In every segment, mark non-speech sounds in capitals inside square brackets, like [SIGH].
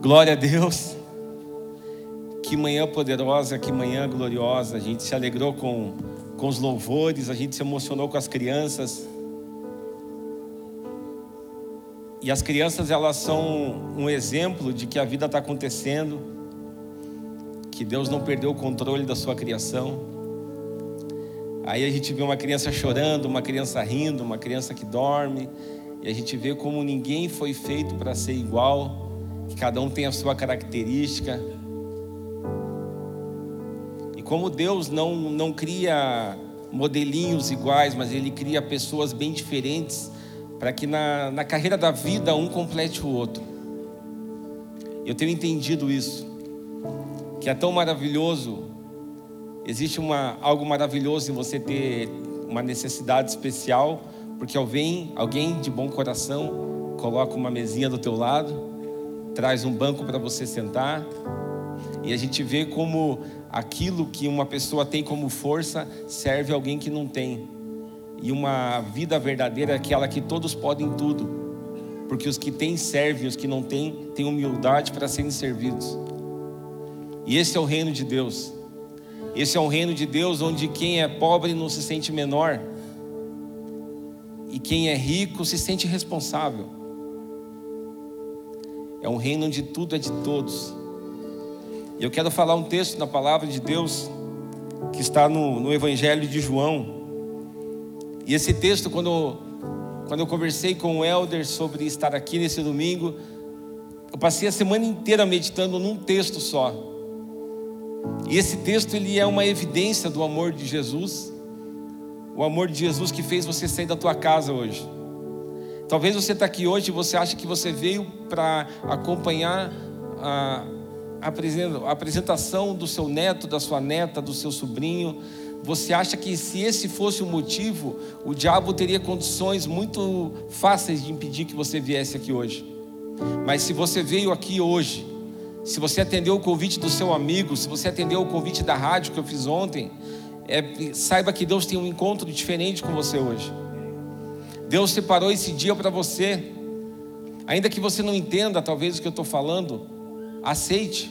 Glória a Deus. Que manhã poderosa, que manhã gloriosa. A gente se alegrou com, com os louvores, a gente se emocionou com as crianças. E as crianças, elas são um exemplo de que a vida está acontecendo, que Deus não perdeu o controle da sua criação. Aí a gente vê uma criança chorando, uma criança rindo, uma criança que dorme, e a gente vê como ninguém foi feito para ser igual que cada um tem a sua característica. E como Deus não, não cria modelinhos iguais, mas Ele cria pessoas bem diferentes, para que na, na carreira da vida um complete o outro. Eu tenho entendido isso, que é tão maravilhoso, existe uma, algo maravilhoso em você ter uma necessidade especial, porque alguém, alguém de bom coração coloca uma mesinha do teu lado, traz um banco para você sentar, e a gente vê como aquilo que uma pessoa tem como força serve alguém que não tem. E uma vida verdadeira é aquela que todos podem tudo, porque os que têm servem, os que não têm, têm humildade para serem servidos. E esse é o reino de Deus. Esse é um reino de Deus onde quem é pobre não se sente menor, e quem é rico se sente responsável. É um reino onde tudo é de todos. E eu quero falar um texto na palavra de Deus que está no, no Evangelho de João. E esse texto, quando, quando eu conversei com o Elder sobre estar aqui nesse domingo, eu passei a semana inteira meditando num texto só. E esse texto ele é uma evidência do amor de Jesus, o amor de Jesus que fez você sair da tua casa hoje. Talvez você está aqui hoje e você acha que você veio para acompanhar a, apresentação do seu neto, da sua neta, do seu sobrinho. Você acha que se esse fosse o motivo, o diabo teria condições muito fáceis de impedir que você viesse aqui hoje. Mas se você veio aqui hoje, se você atendeu o convite do seu amigo, se você atendeu o convite da rádio que eu fiz ontem, é, saiba que Deus tem um encontro diferente com você hoje. Deus separou esse dia para você. Ainda que você não entenda, talvez, o que eu estou falando, aceite.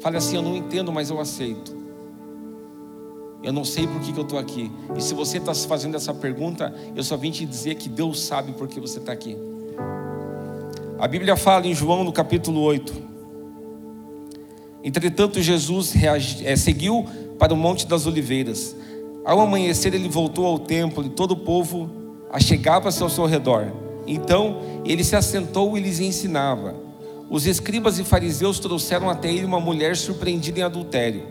Fale assim: Eu não entendo, mas eu aceito. Eu não sei por que, que eu estou aqui. E se você está se fazendo essa pergunta, eu só vim te dizer que Deus sabe por que você está aqui. A Bíblia fala em João no capítulo 8. Entretanto, Jesus reagi, é, seguiu para o Monte das Oliveiras. Ao amanhecer, ele voltou ao templo e todo o povo achegava-se ao seu redor. Então ele se assentou e lhes ensinava. Os escribas e fariseus trouxeram até ele uma mulher surpreendida em adultério.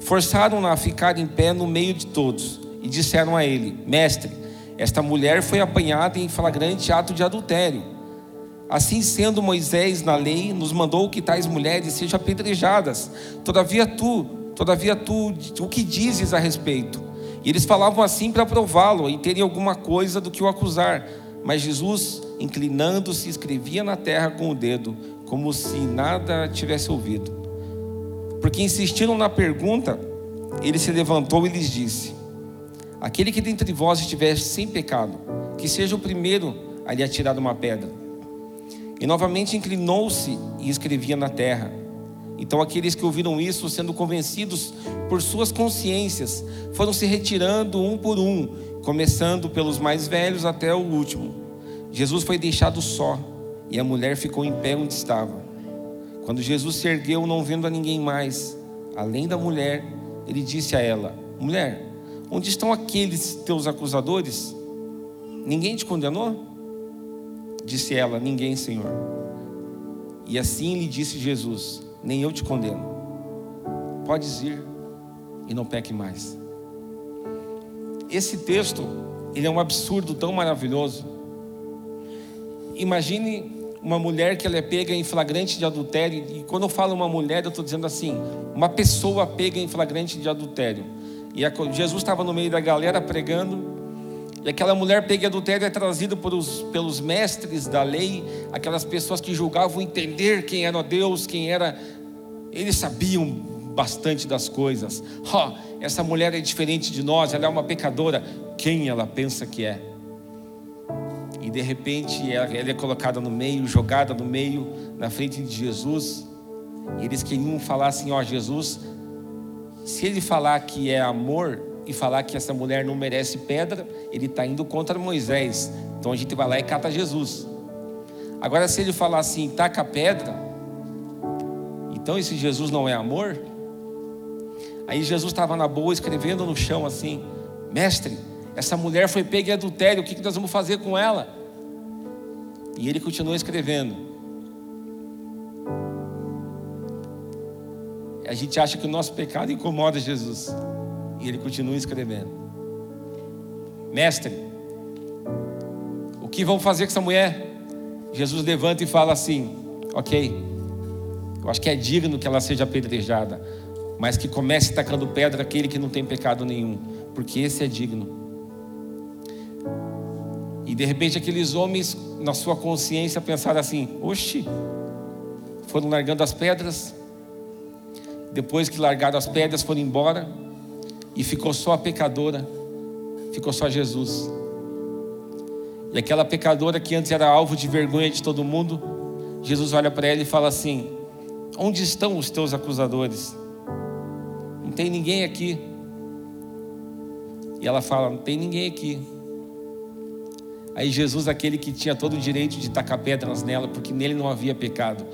Forçaram-na a ficar em pé no meio de todos e disseram a ele: Mestre, esta mulher foi apanhada em flagrante ato de adultério. Assim sendo, Moisés na lei nos mandou que tais mulheres sejam apedrejadas. Todavia tu, todavia tu, o que dizes a respeito? E eles falavam assim para prová-lo e terem alguma coisa do que o acusar. Mas Jesus, inclinando-se, escrevia na terra com o dedo, como se nada tivesse ouvido. Porque insistiram na pergunta, ele se levantou e lhes disse: Aquele que dentre vós estiver sem pecado, que seja o primeiro a lhe atirar uma pedra. E novamente inclinou-se e escrevia na terra. Então aqueles que ouviram isso, sendo convencidos por suas consciências, foram se retirando um por um, começando pelos mais velhos até o último. Jesus foi deixado só, e a mulher ficou em pé onde estava. Quando Jesus se ergueu, não vendo a ninguém mais, além da mulher, ele disse a ela: Mulher, onde estão aqueles teus acusadores? Ninguém te condenou? Disse ela: Ninguém, Senhor. E assim lhe disse Jesus: nem eu te condeno. Podes ir e não peque mais. Esse texto, ele é um absurdo tão maravilhoso. Imagine uma mulher que ela é pega em flagrante de adultério, e quando eu falo uma mulher, eu estou dizendo assim, uma pessoa pega em flagrante de adultério. E Jesus estava no meio da galera pregando, e aquela mulher pega adultério é trazida pelos, pelos mestres da lei, aquelas pessoas que julgavam entender quem era Deus, quem era. Eles sabiam bastante das coisas. Oh, essa mulher é diferente de nós, ela é uma pecadora. Quem ela pensa que é? E de repente ela é colocada no meio, jogada no meio na frente de Jesus. E eles queriam falar assim: Ó, Jesus, se ele falar que é amor e falar que essa mulher não merece pedra, ele está indo contra Moisés. Então a gente vai lá e cata Jesus. Agora, se ele falar assim, taca a pedra, então esse Jesus não é amor? Aí Jesus estava na boa escrevendo no chão assim: Mestre, essa mulher foi pega em adultério, o que nós vamos fazer com ela? E ele continuou escrevendo. A gente acha que o nosso pecado incomoda Jesus. E ele continua escrevendo. Mestre, o que vão fazer com essa mulher? Jesus levanta e fala assim: Ok, eu acho que é digno que ela seja apedrejada, mas que comece tacando pedra aquele que não tem pecado nenhum, porque esse é digno. E de repente aqueles homens, na sua consciência, pensaram assim: Oxe, foram largando as pedras. Depois que largaram as pedras, foram embora. E ficou só a pecadora, ficou só Jesus. E aquela pecadora que antes era alvo de vergonha de todo mundo, Jesus olha para ela e fala assim: Onde estão os teus acusadores? Não tem ninguém aqui. E ela fala: Não tem ninguém aqui. Aí Jesus, aquele que tinha todo o direito de tacar pedras nela, porque nele não havia pecado,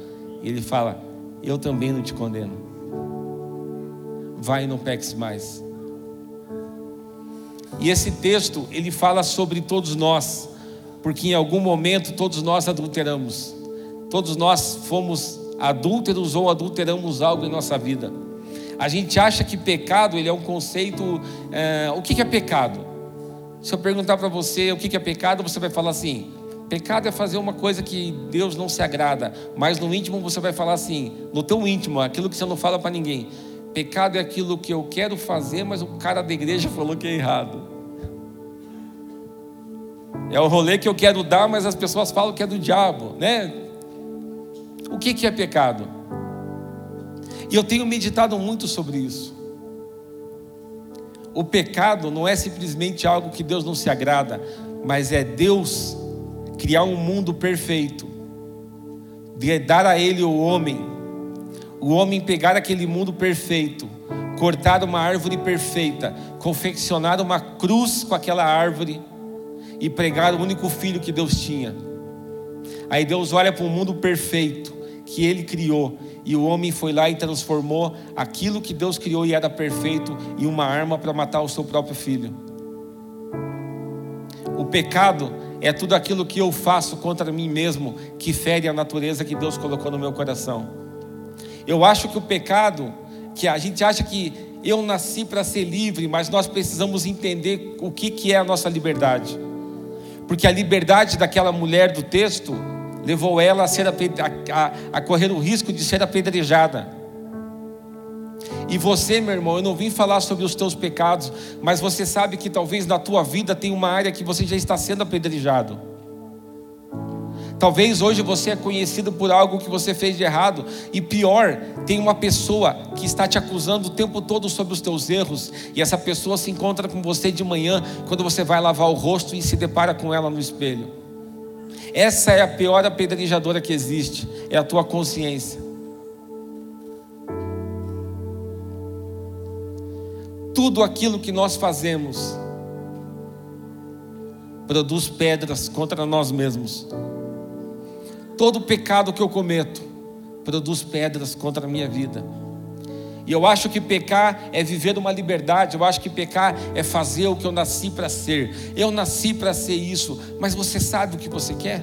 ele fala: Eu também não te condeno. Vai e não peques mais. E esse texto, ele fala sobre todos nós, porque em algum momento todos nós adulteramos, todos nós fomos adúlteros ou adulteramos algo em nossa vida. A gente acha que pecado ele é um conceito. É, o que é pecado? Se eu perguntar para você o que é pecado, você vai falar assim: pecado é fazer uma coisa que Deus não se agrada, mas no íntimo você vai falar assim, no teu íntimo, aquilo que você não fala para ninguém. Pecado é aquilo que eu quero fazer, mas o cara da igreja [LAUGHS] falou que é errado. É o rolê que eu quero dar, mas as pessoas falam que é do diabo, né? O que, que é pecado? E eu tenho meditado muito sobre isso. O pecado não é simplesmente algo que Deus não se agrada, mas é Deus criar um mundo perfeito, de dar a Ele o homem, o homem pegar aquele mundo perfeito, cortar uma árvore perfeita, confeccionar uma cruz com aquela árvore e pregar o único filho que Deus tinha. Aí Deus olha para um mundo perfeito que Ele criou e o homem foi lá e transformou aquilo que Deus criou e era perfeito em uma arma para matar o seu próprio filho. O pecado é tudo aquilo que eu faço contra mim mesmo que fere a natureza que Deus colocou no meu coração. Eu acho que o pecado, que a gente acha que eu nasci para ser livre, mas nós precisamos entender o que, que é a nossa liberdade. Porque a liberdade daquela mulher do texto levou ela a, ser a, a, a correr o risco de ser apedrejada. E você, meu irmão, eu não vim falar sobre os teus pecados, mas você sabe que talvez na tua vida tem uma área que você já está sendo apedrejado. Talvez hoje você é conhecido por algo que você fez de errado, e pior, tem uma pessoa que está te acusando o tempo todo sobre os teus erros, e essa pessoa se encontra com você de manhã, quando você vai lavar o rosto e se depara com ela no espelho. Essa é a pior apedrejadora que existe, é a tua consciência. Tudo aquilo que nós fazemos produz pedras contra nós mesmos. Todo pecado que eu cometo produz pedras contra a minha vida. E eu acho que pecar é viver uma liberdade, eu acho que pecar é fazer o que eu nasci para ser. Eu nasci para ser isso, mas você sabe o que você quer?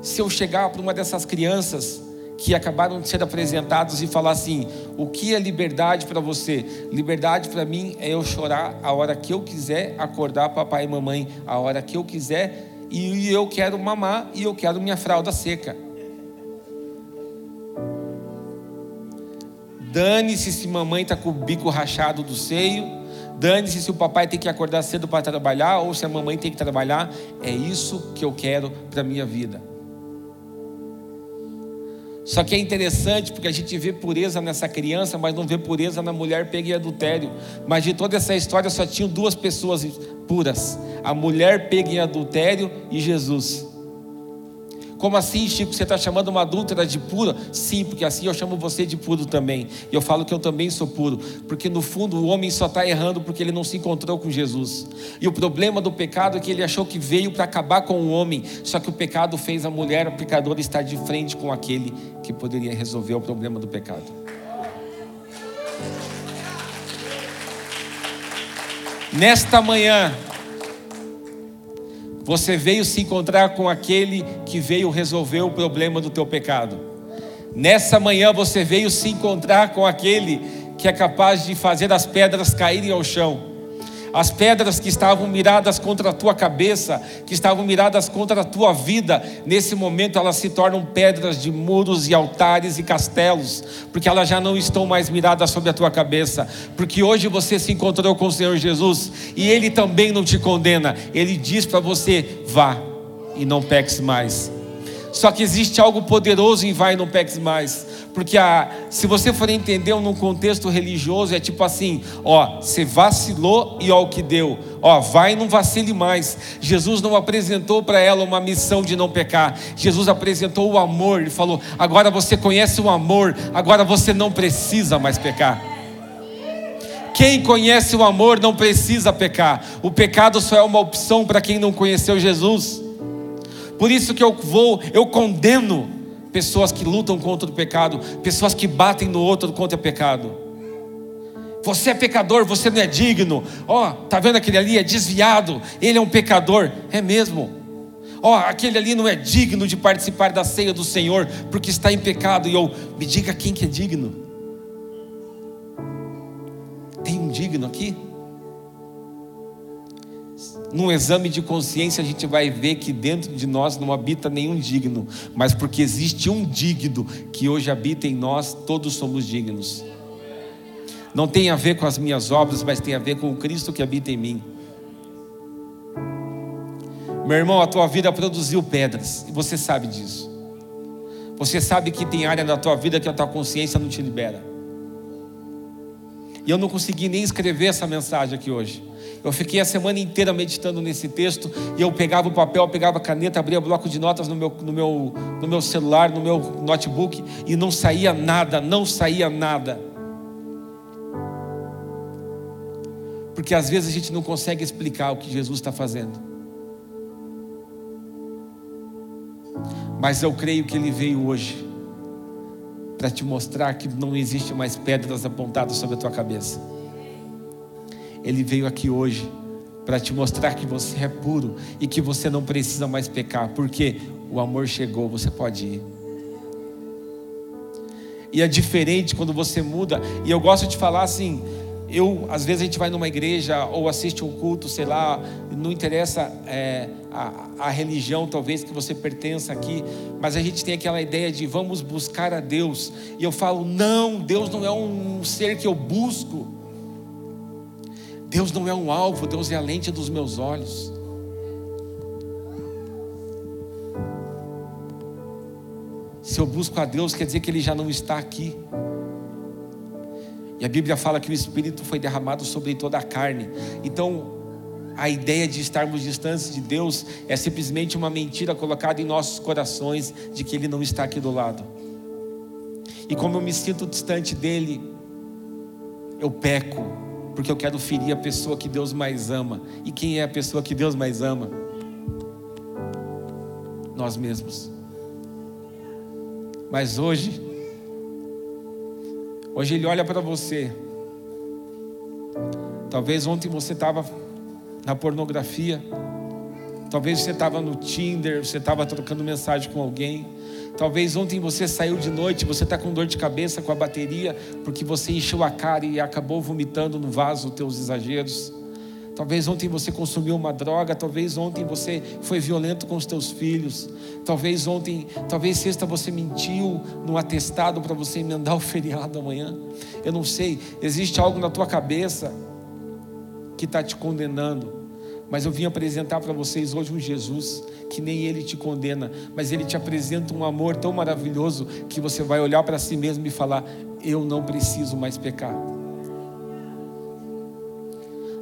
Se eu chegar para uma dessas crianças que acabaram de ser apresentados e falar assim: o que é liberdade para você? Liberdade para mim é eu chorar a hora que eu quiser, acordar papai e mamãe a hora que eu quiser, e eu quero mamar e eu quero minha fralda seca. Dane-se se mamãe está com o bico rachado do seio. Dane-se se o papai tem que acordar cedo para trabalhar ou se a mamãe tem que trabalhar. É isso que eu quero para minha vida. Só que é interessante porque a gente vê pureza nessa criança, mas não vê pureza na mulher pega em adultério. Mas de toda essa história só tinham duas pessoas puras: a mulher pega em adultério e Jesus. Como assim, Chico? Você está chamando uma adúltera de pura? Sim, porque assim eu chamo você de puro também. E eu falo que eu também sou puro. Porque no fundo o homem só está errando porque ele não se encontrou com Jesus. E o problema do pecado é que ele achou que veio para acabar com o homem. Só que o pecado fez a mulher pecadora estar de frente com aquele que poderia resolver o problema do pecado. Nesta manhã, você veio se encontrar com aquele que veio resolver o problema do teu pecado. Nessa manhã você veio se encontrar com aquele que é capaz de fazer as pedras caírem ao chão. As pedras que estavam miradas contra a tua cabeça, que estavam miradas contra a tua vida, nesse momento elas se tornam pedras de muros e altares e castelos, porque elas já não estão mais miradas sobre a tua cabeça, porque hoje você se encontrou com o Senhor Jesus e Ele também não te condena, Ele diz para você: vá e não peques mais. Só que existe algo poderoso em vai e não peques mais. Porque a, se você for entender num contexto religioso, é tipo assim: ó, você vacilou e ó o que deu. Ó, vai e não vacile mais. Jesus não apresentou para ela uma missão de não pecar. Jesus apresentou o amor. Ele falou: agora você conhece o amor, agora você não precisa mais pecar. Quem conhece o amor não precisa pecar. O pecado só é uma opção para quem não conheceu Jesus. Por isso que eu vou, eu condeno pessoas que lutam contra o pecado, pessoas que batem no outro contra o pecado. Você é pecador, você não é digno. Ó, oh, tá vendo aquele ali é desviado, ele é um pecador, é mesmo. Ó, oh, aquele ali não é digno de participar da ceia do Senhor, porque está em pecado. E eu me diga quem que é digno. Tem um digno aqui? Num exame de consciência, a gente vai ver que dentro de nós não habita nenhum digno, mas porque existe um digno que hoje habita em nós, todos somos dignos. Não tem a ver com as minhas obras, mas tem a ver com o Cristo que habita em mim. Meu irmão, a tua vida produziu pedras, e você sabe disso. Você sabe que tem área da tua vida que a tua consciência não te libera. E eu não consegui nem escrever essa mensagem aqui hoje. Eu fiquei a semana inteira meditando nesse texto e eu pegava o papel, pegava a caneta, abria bloco de notas no meu, no meu, no meu celular, no meu notebook e não saía nada, não saía nada. Porque às vezes a gente não consegue explicar o que Jesus está fazendo. Mas eu creio que Ele veio hoje para te mostrar que não existe mais pedras apontadas sobre a tua cabeça. Ele veio aqui hoje para te mostrar que você é puro e que você não precisa mais pecar, porque o amor chegou, você pode ir. E é diferente quando você muda, e eu gosto de falar assim, eu, às vezes a gente vai numa igreja ou assiste um culto, sei lá, não interessa é, a, a, religião talvez que você pertença aqui, mas a gente tem aquela ideia de vamos buscar a Deus, e eu falo, não, Deus não é um ser que eu busco, Deus não é um alvo, Deus é a lente dos meus olhos. Se eu busco a Deus, quer dizer que Ele já não está aqui. E a Bíblia fala que o Espírito foi derramado sobre toda a carne. Então, a ideia de estarmos distantes de Deus é simplesmente uma mentira colocada em nossos corações de que Ele não está aqui do lado. E como eu me sinto distante dEle, eu peco porque eu quero ferir a pessoa que Deus mais ama. E quem é a pessoa que Deus mais ama? Nós mesmos. Mas hoje, hoje Ele olha para você. Talvez ontem você estava na pornografia. Talvez você estava no Tinder, você estava trocando mensagem com alguém. Talvez ontem você saiu de noite, você está com dor de cabeça com a bateria, porque você encheu a cara e acabou vomitando no vaso os teus exageros. Talvez ontem você consumiu uma droga, talvez ontem você foi violento com os teus filhos. Talvez ontem, talvez sexta você mentiu no atestado para você emendar o [LAUGHS] feriado amanhã. Eu não sei, existe algo na tua cabeça que está te condenando. Mas eu vim apresentar para vocês hoje um Jesus que nem ele te condena, mas ele te apresenta um amor tão maravilhoso que você vai olhar para si mesmo e falar: Eu não preciso mais pecar.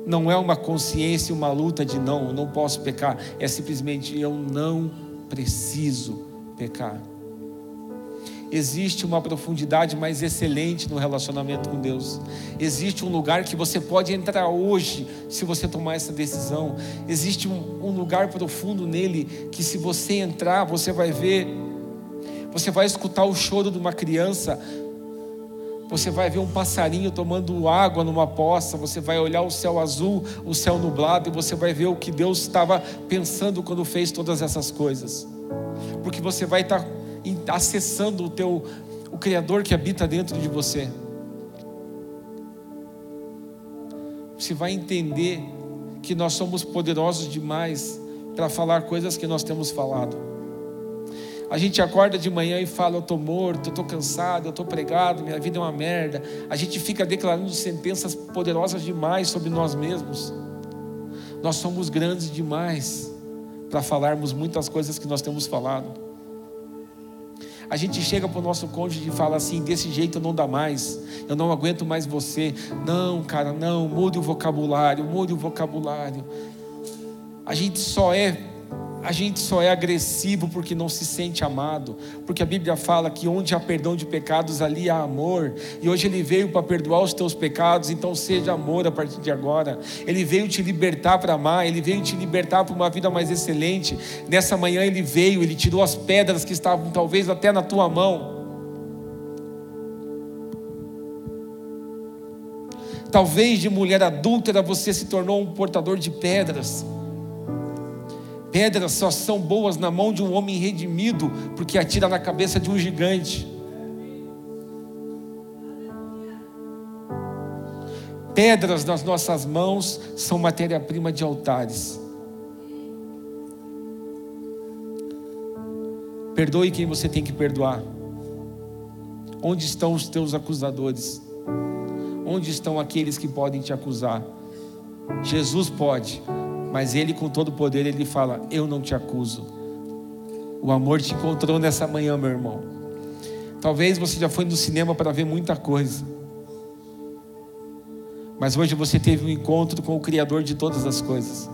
Não é uma consciência, uma luta de não, eu não posso pecar, é simplesmente eu não preciso pecar. Existe uma profundidade mais excelente no relacionamento com Deus. Existe um lugar que você pode entrar hoje, se você tomar essa decisão. Existe um, um lugar profundo nele que, se você entrar, você vai ver, você vai escutar o choro de uma criança, você vai ver um passarinho tomando água numa poça, você vai olhar o céu azul, o céu nublado, e você vai ver o que Deus estava pensando quando fez todas essas coisas. Porque você vai estar acessando o teu o criador que habita dentro de você. Você vai entender que nós somos poderosos demais para falar coisas que nós temos falado. A gente acorda de manhã e fala: Eu estou morto, eu estou cansado, eu estou pregado, minha vida é uma merda. A gente fica declarando sentenças poderosas demais sobre nós mesmos. Nós somos grandes demais para falarmos muitas coisas que nós temos falado. A gente chega para o nosso cônjuge e fala assim: desse jeito não dá mais, eu não aguento mais você. Não, cara, não, mude o vocabulário, mude o vocabulário. A gente só é a gente só é agressivo porque não se sente amado, porque a Bíblia fala que onde há perdão de pecados, ali há amor, e hoje Ele veio para perdoar os teus pecados, então seja amor a partir de agora. Ele veio te libertar para amar, Ele veio te libertar para uma vida mais excelente. Nessa manhã Ele veio, Ele tirou as pedras que estavam talvez até na tua mão. Talvez de mulher adúltera você se tornou um portador de pedras. Pedras só são boas na mão de um homem redimido, porque atira na cabeça de um gigante. Pedras nas nossas mãos são matéria-prima de altares. Perdoe quem você tem que perdoar. Onde estão os teus acusadores? Onde estão aqueles que podem te acusar? Jesus pode, mas ele, com todo o poder, ele fala: Eu não te acuso. O amor te encontrou nessa manhã, meu irmão. Talvez você já foi no cinema para ver muita coisa. Mas hoje você teve um encontro com o Criador de todas as coisas.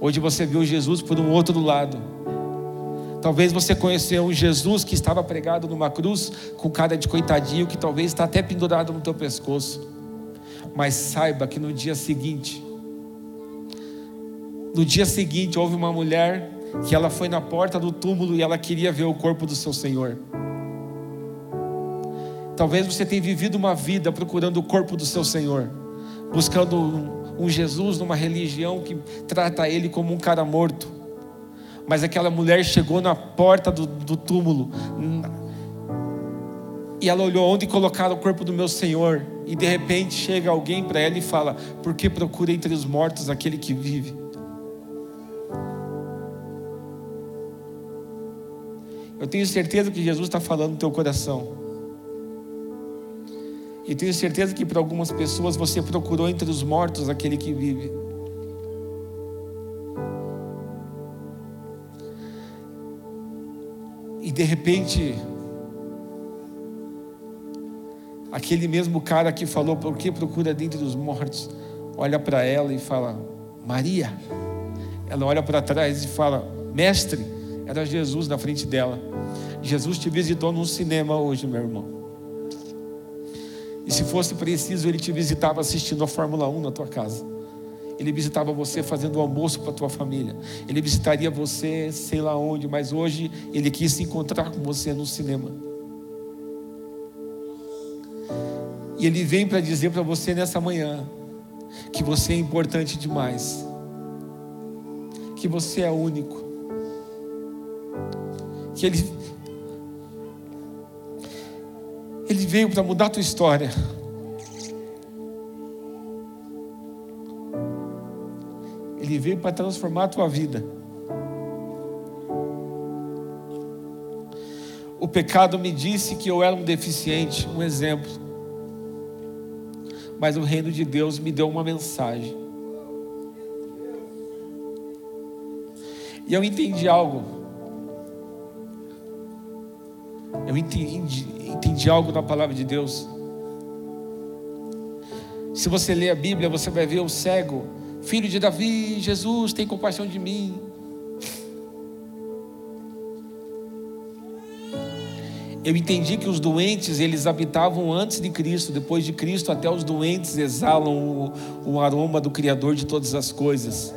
Hoje você viu Jesus por um outro lado. Talvez você conheceu um Jesus que estava pregado numa cruz com cara de coitadinho que talvez está até pendurado no teu pescoço. Mas saiba que no dia seguinte no dia seguinte, houve uma mulher que ela foi na porta do túmulo e ela queria ver o corpo do seu Senhor. Talvez você tenha vivido uma vida procurando o corpo do seu Senhor, buscando um Jesus numa religião que trata ele como um cara morto. Mas aquela mulher chegou na porta do, do túmulo e ela olhou onde colocaram o corpo do meu Senhor. E de repente chega alguém para ela e fala: Por que procura entre os mortos aquele que vive? Eu tenho certeza que Jesus está falando no teu coração. E tenho certeza que para algumas pessoas você procurou entre os mortos aquele que vive. E de repente, aquele mesmo cara que falou, por que procura dentro dos mortos, olha para ela e fala, Maria. Ela olha para trás e fala, Mestre. Era Jesus na frente dela. Jesus te visitou num cinema hoje, meu irmão. E se fosse preciso, ele te visitava assistindo a Fórmula 1 na tua casa. Ele visitava você fazendo o almoço para tua família. Ele visitaria você, sei lá onde, mas hoje ele quis se encontrar com você no cinema. E ele vem para dizer para você nessa manhã que você é importante demais. Que você é único que ele, ele veio para mudar a tua história. Ele veio para transformar a tua vida. O pecado me disse que eu era um deficiente, um exemplo. Mas o reino de Deus me deu uma mensagem. E eu entendi algo. Entendi, entendi algo na palavra de Deus. Se você ler a Bíblia, você vai ver o cego, filho de Davi, Jesus, tem compaixão de mim. Eu entendi que os doentes, eles habitavam antes de Cristo, depois de Cristo, até os doentes exalam o, o aroma do Criador de todas as coisas.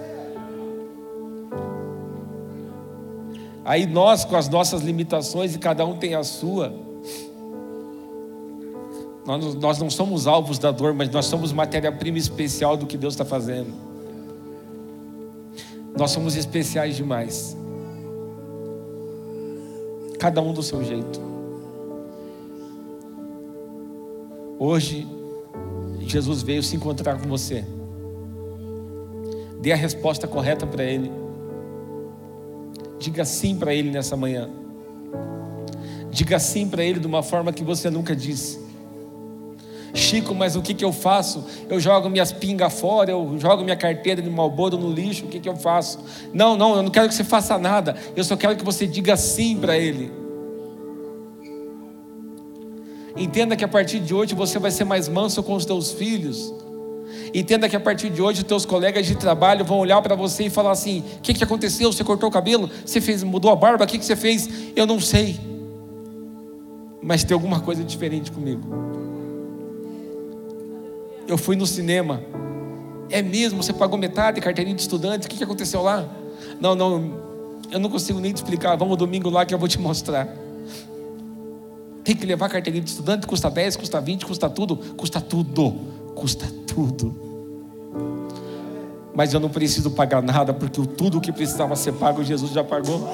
Aí nós, com as nossas limitações, e cada um tem a sua, nós, nós não somos alvos da dor, mas nós somos matéria-prima especial do que Deus está fazendo. Nós somos especiais demais. Cada um do seu jeito. Hoje, Jesus veio se encontrar com você. Dê a resposta correta para Ele. Diga sim para Ele nessa manhã. Diga sim para Ele de uma forma que você nunca disse. Chico, mas o que, que eu faço? Eu jogo minhas pingas fora, eu jogo minha carteira de malboro no lixo, o que, que eu faço? Não, não, eu não quero que você faça nada, eu só quero que você diga sim para Ele. Entenda que a partir de hoje você vai ser mais manso com os teus filhos. Entenda que a partir de hoje teus colegas de trabalho vão olhar para você e falar assim: o que, que aconteceu? Você cortou o cabelo? Você fez, mudou a barba? O que, que você fez? Eu não sei. Mas tem alguma coisa diferente comigo. Eu fui no cinema. É mesmo? Você pagou metade, carteirinha de estudante? O que, que aconteceu lá? Não, não, eu não consigo nem te explicar. Vamos domingo lá que eu vou te mostrar. Tem que levar carteirinha de estudante, custa 10, custa 20, custa tudo, custa tudo, custa tudo. Mas eu não preciso pagar nada, porque tudo que precisava ser pago, Jesus já pagou.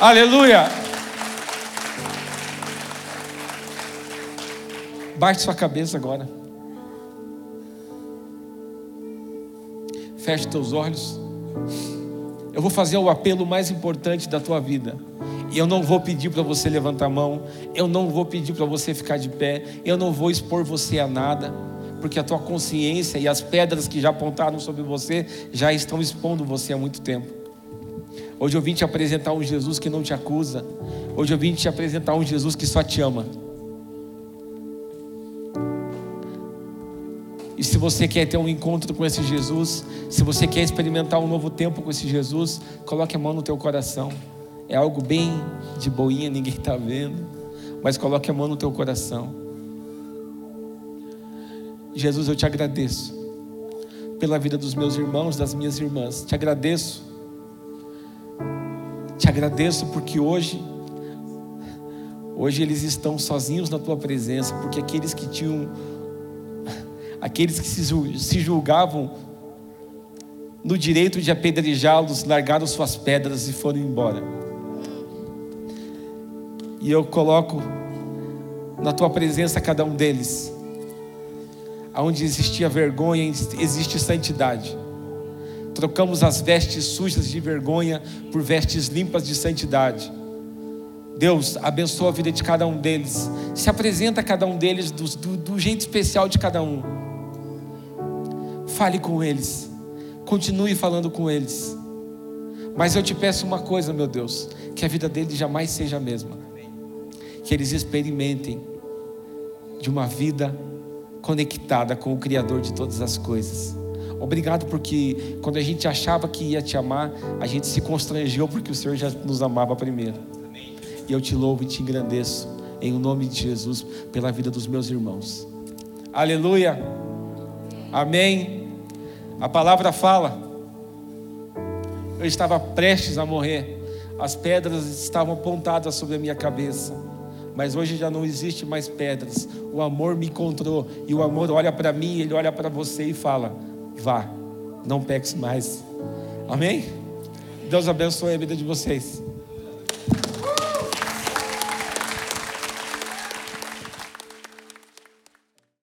Aleluia! Baixe sua cabeça agora. Feche teus olhos. Eu vou fazer o apelo mais importante da tua vida. Eu não vou pedir para você levantar a mão, eu não vou pedir para você ficar de pé, eu não vou expor você a nada, porque a tua consciência e as pedras que já apontaram sobre você já estão expondo você há muito tempo. Hoje eu vim te apresentar um Jesus que não te acusa, hoje eu vim te apresentar um Jesus que só te ama. E se você quer ter um encontro com esse Jesus, se você quer experimentar um novo tempo com esse Jesus, coloque a mão no teu coração. É algo bem de boinha, ninguém está vendo. Mas coloque a mão no teu coração. Jesus, eu te agradeço pela vida dos meus irmãos, das minhas irmãs. Te agradeço. Te agradeço porque hoje hoje eles estão sozinhos na tua presença, porque aqueles que tinham aqueles que se julgavam no direito de apedrejá-los, largaram suas pedras e foram embora. E eu coloco na tua presença cada um deles. Aonde existia vergonha, existe santidade. Trocamos as vestes sujas de vergonha por vestes limpas de santidade. Deus abençoa a vida de cada um deles. Se apresenta a cada um deles do, do, do jeito especial de cada um. Fale com eles. Continue falando com eles. Mas eu te peço uma coisa, meu Deus: que a vida deles jamais seja a mesma que eles experimentem de uma vida conectada com o Criador de todas as coisas. Obrigado porque quando a gente achava que ia te amar, a gente se constrangeu porque o Senhor já nos amava primeiro. E eu te louvo e te engrandeço em o nome de Jesus pela vida dos meus irmãos. Aleluia. Amém. A palavra fala. Eu estava prestes a morrer. As pedras estavam apontadas sobre a minha cabeça mas hoje já não existe mais pedras. O amor me encontrou e o amor olha para mim, ele olha para você e fala: vá, não peques mais. Amém? Deus abençoe a vida de vocês.